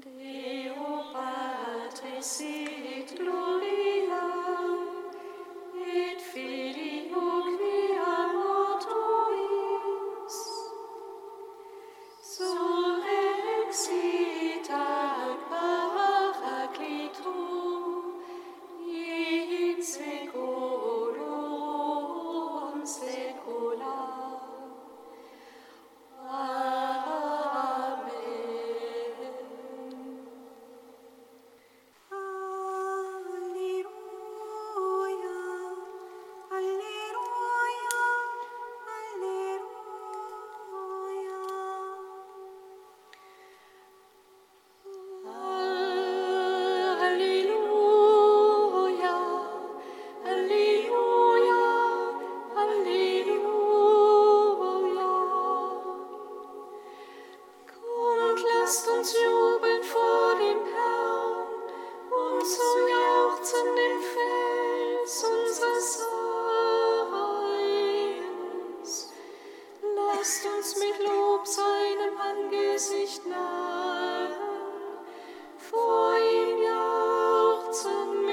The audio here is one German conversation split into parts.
Deo Patris lasst uns mit Lob seinem Angesicht nahe, vor ihm jauchzen.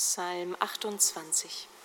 Psalm 28.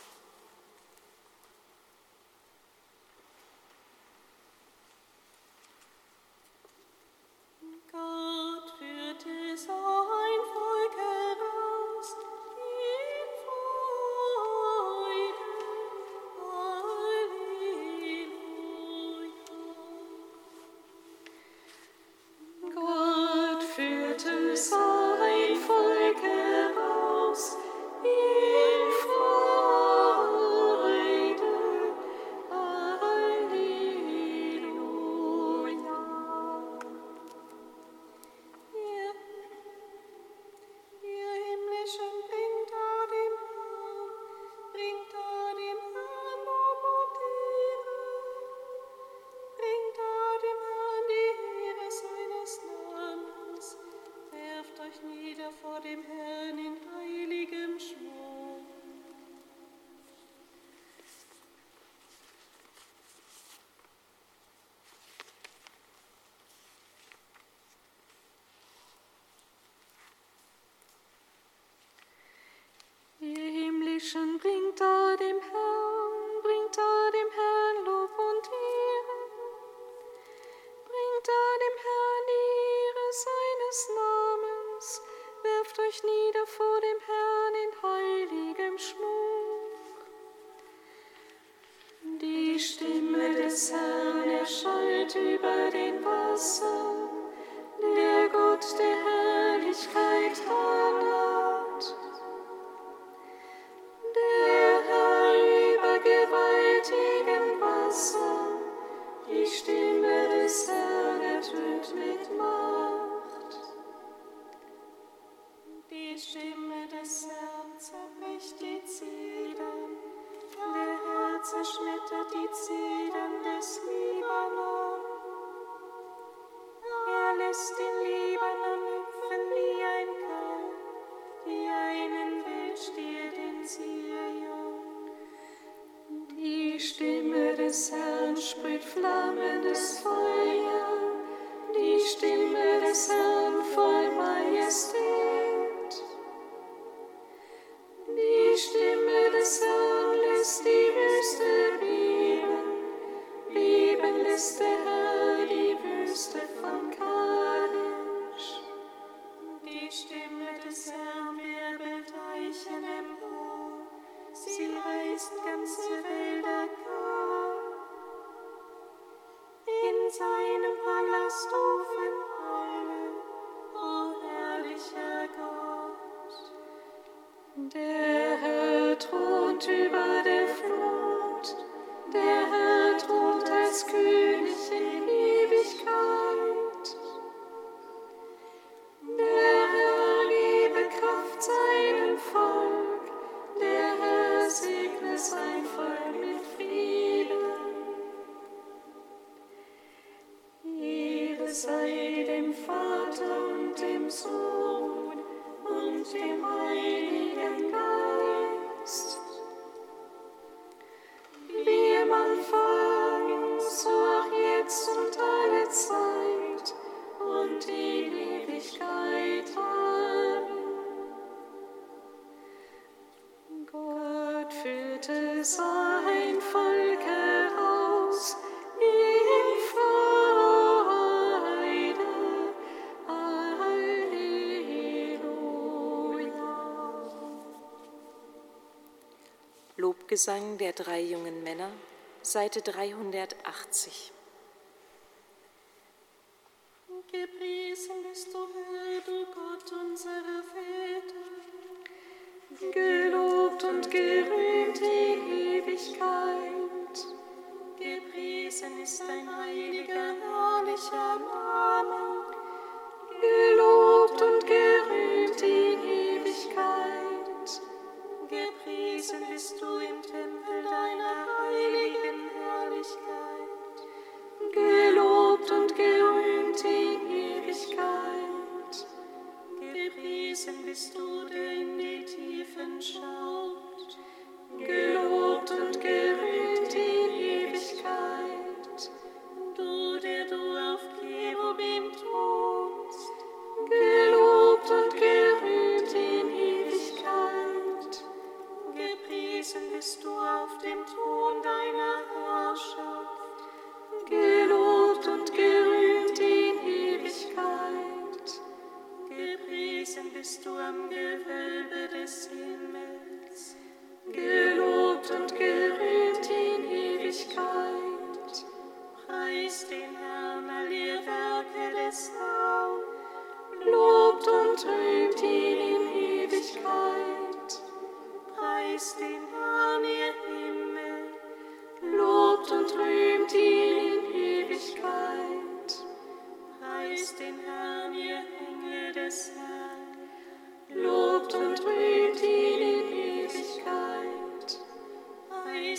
Gesang erschallt über den Wasser. des Herrn sprüht flammendes Feuer. Gesang der drei jungen Männer, Seite 380.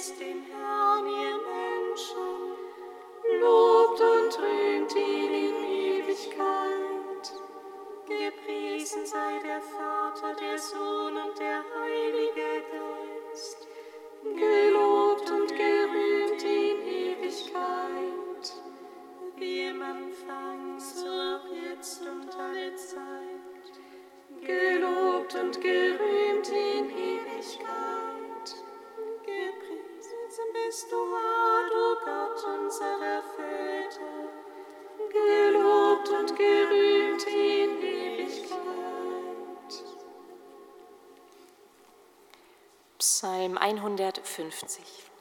ist in Herrn. 150.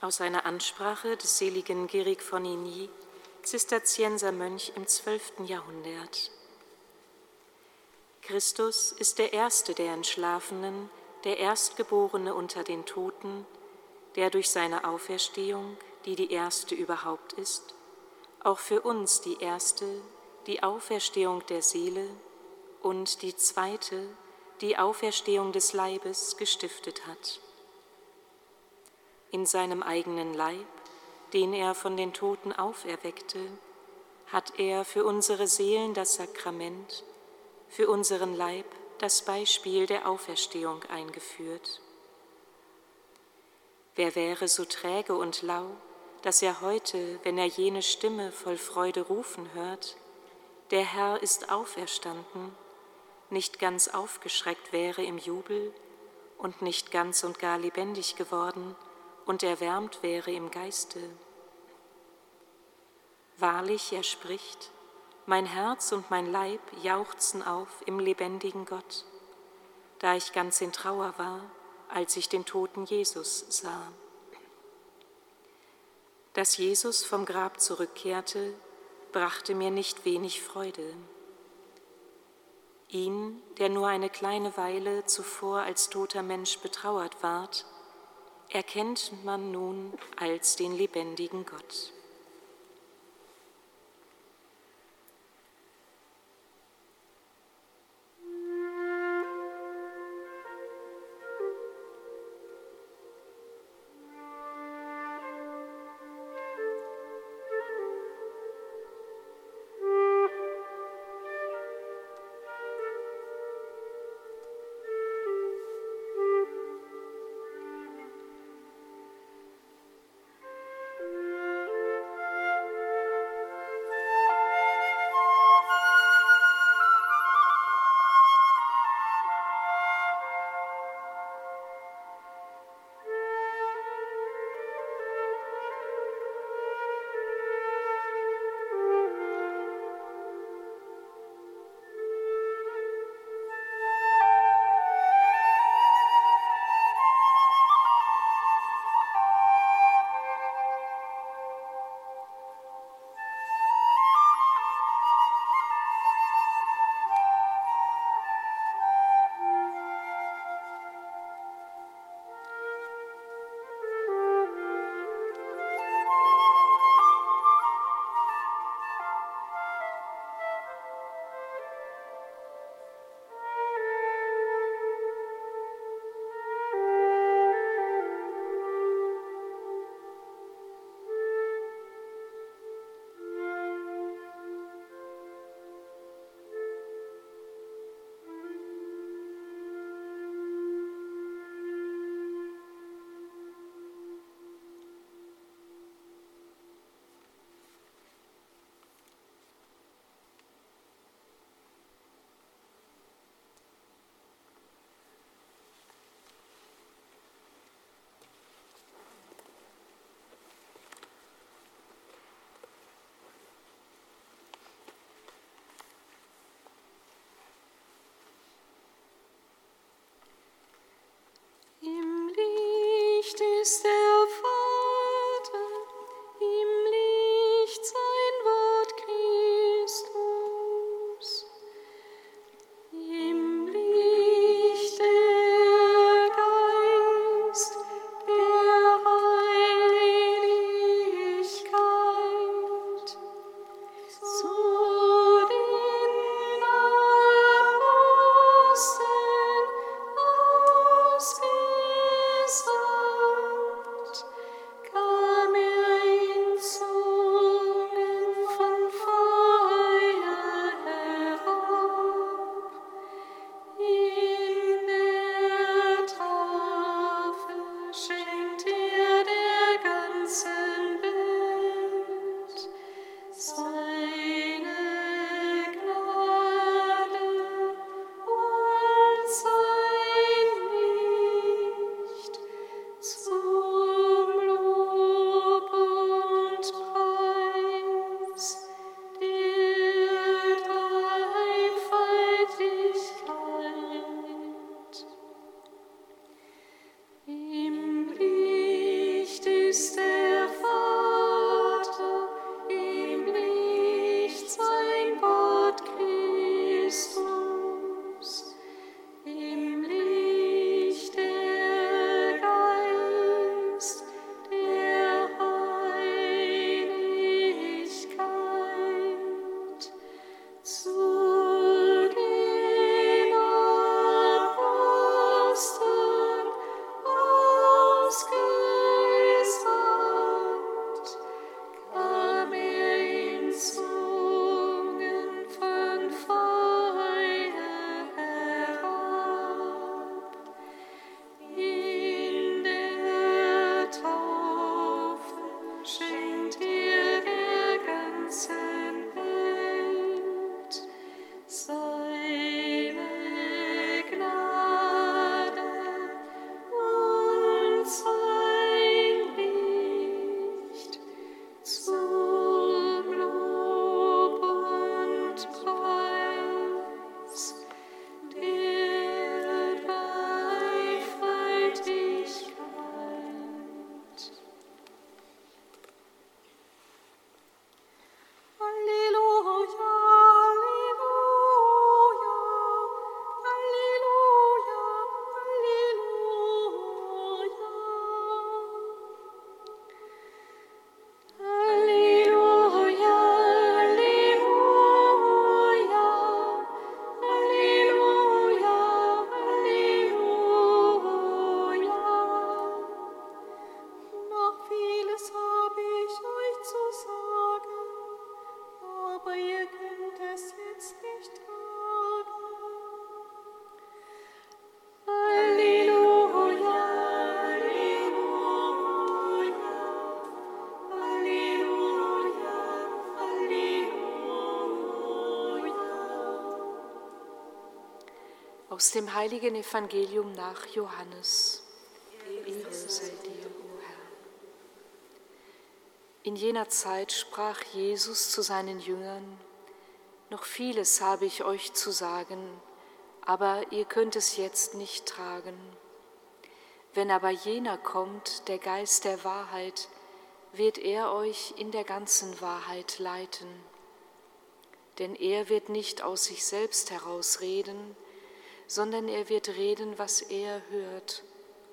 aus einer Ansprache des seligen Gerig von Nigny, Zisterzienser Mönch im 12. Jahrhundert. Christus ist der Erste der Entschlafenen, der Erstgeborene unter den Toten, der durch seine Auferstehung, die die erste überhaupt ist, auch für uns die erste, die Auferstehung der Seele und die zweite, die Auferstehung des Leibes gestiftet hat in seinem eigenen Leib, den er von den Toten auferweckte, hat er für unsere Seelen das Sakrament, für unseren Leib das Beispiel der Auferstehung eingeführt. Wer wäre so träge und lau, dass er heute, wenn er jene Stimme voll Freude rufen hört, der Herr ist auferstanden, nicht ganz aufgeschreckt wäre im Jubel und nicht ganz und gar lebendig geworden, und erwärmt wäre im Geiste. Wahrlich, er spricht, mein Herz und mein Leib jauchzen auf im lebendigen Gott, da ich ganz in Trauer war, als ich den toten Jesus sah. Dass Jesus vom Grab zurückkehrte, brachte mir nicht wenig Freude. Ihn, der nur eine kleine Weile zuvor als toter Mensch betrauert ward, erkennt man nun als den lebendigen Gott. Ist der Aus dem heiligen Evangelium nach Johannes. In jener Zeit sprach Jesus zu seinen Jüngern, Noch vieles habe ich euch zu sagen, aber ihr könnt es jetzt nicht tragen. Wenn aber jener kommt, der Geist der Wahrheit, wird er euch in der ganzen Wahrheit leiten. Denn er wird nicht aus sich selbst herausreden, sondern er wird reden, was er hört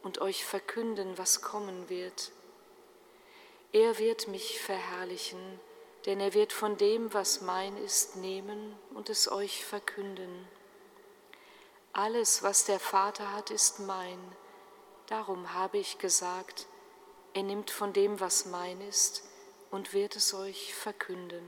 und euch verkünden, was kommen wird. Er wird mich verherrlichen, denn er wird von dem, was mein ist, nehmen und es euch verkünden. Alles, was der Vater hat, ist mein. Darum habe ich gesagt, er nimmt von dem, was mein ist, und wird es euch verkünden.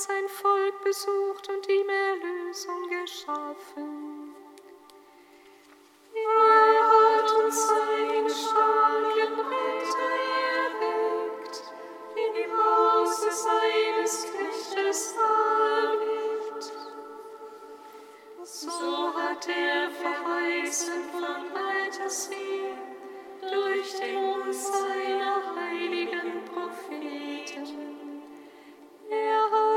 Sein Volk besucht und ihm Erlösung geschaffen. Er hat uns seinen starken Retter erweckt, im Hause seines Knechtes David. So hat er verheißen von alters her durch den Mund seiner heiligen Propheten.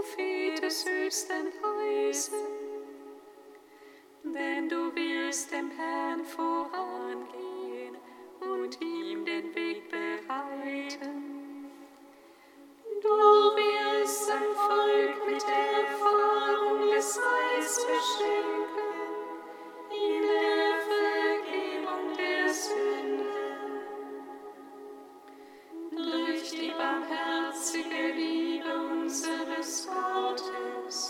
Prophet des Höchsten heißen, denn du müsst dem Herrn vorangehen und ihm den Weg bereiten. Du wirst sein Volk mit der Erfahrung des Heils beschenken, in der Vergebung der Sünden. Durch die barmherzige Liebe unseres Gottes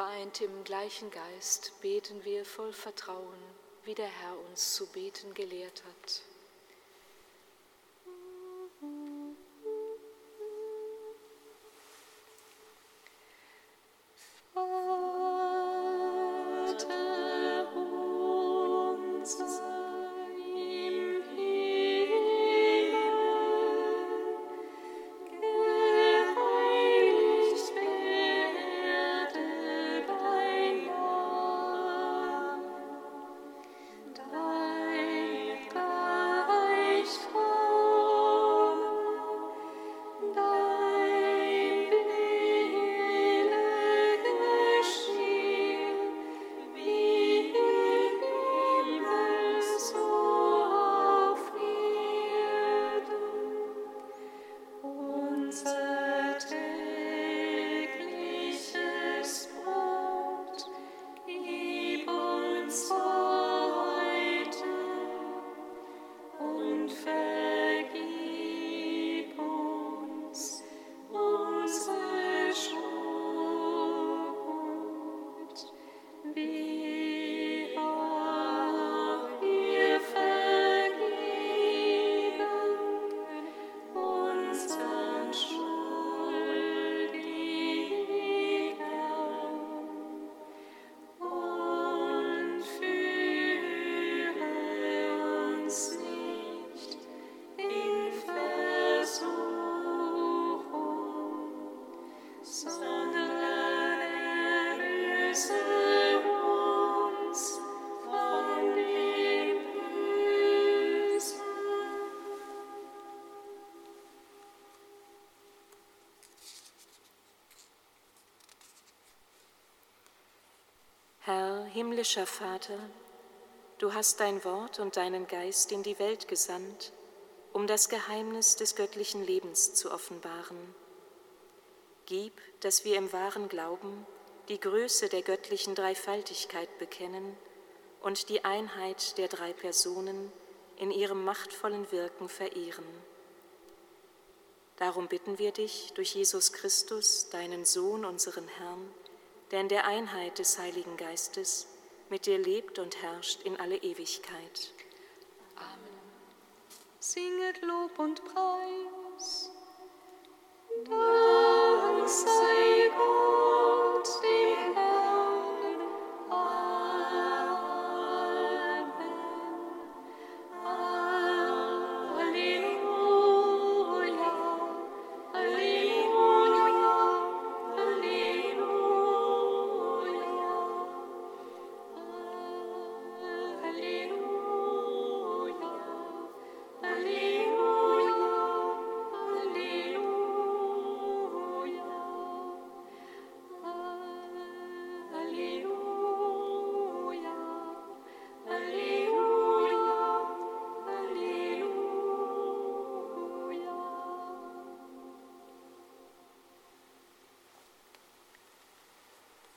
Vereint im gleichen Geist beten wir voll Vertrauen, wie der Herr uns zu beten gelehrt hat. Himmlischer Vater, du hast dein Wort und deinen Geist in die Welt gesandt, um das Geheimnis des göttlichen Lebens zu offenbaren. Gib, dass wir im wahren Glauben die Größe der göttlichen Dreifaltigkeit bekennen und die Einheit der drei Personen in ihrem machtvollen Wirken verehren. Darum bitten wir dich durch Jesus Christus, deinen Sohn, unseren Herrn, der in der Einheit des Heiligen Geistes mit dir lebt und herrscht in alle Ewigkeit. Amen. Singet Lob und Preis. Dank sei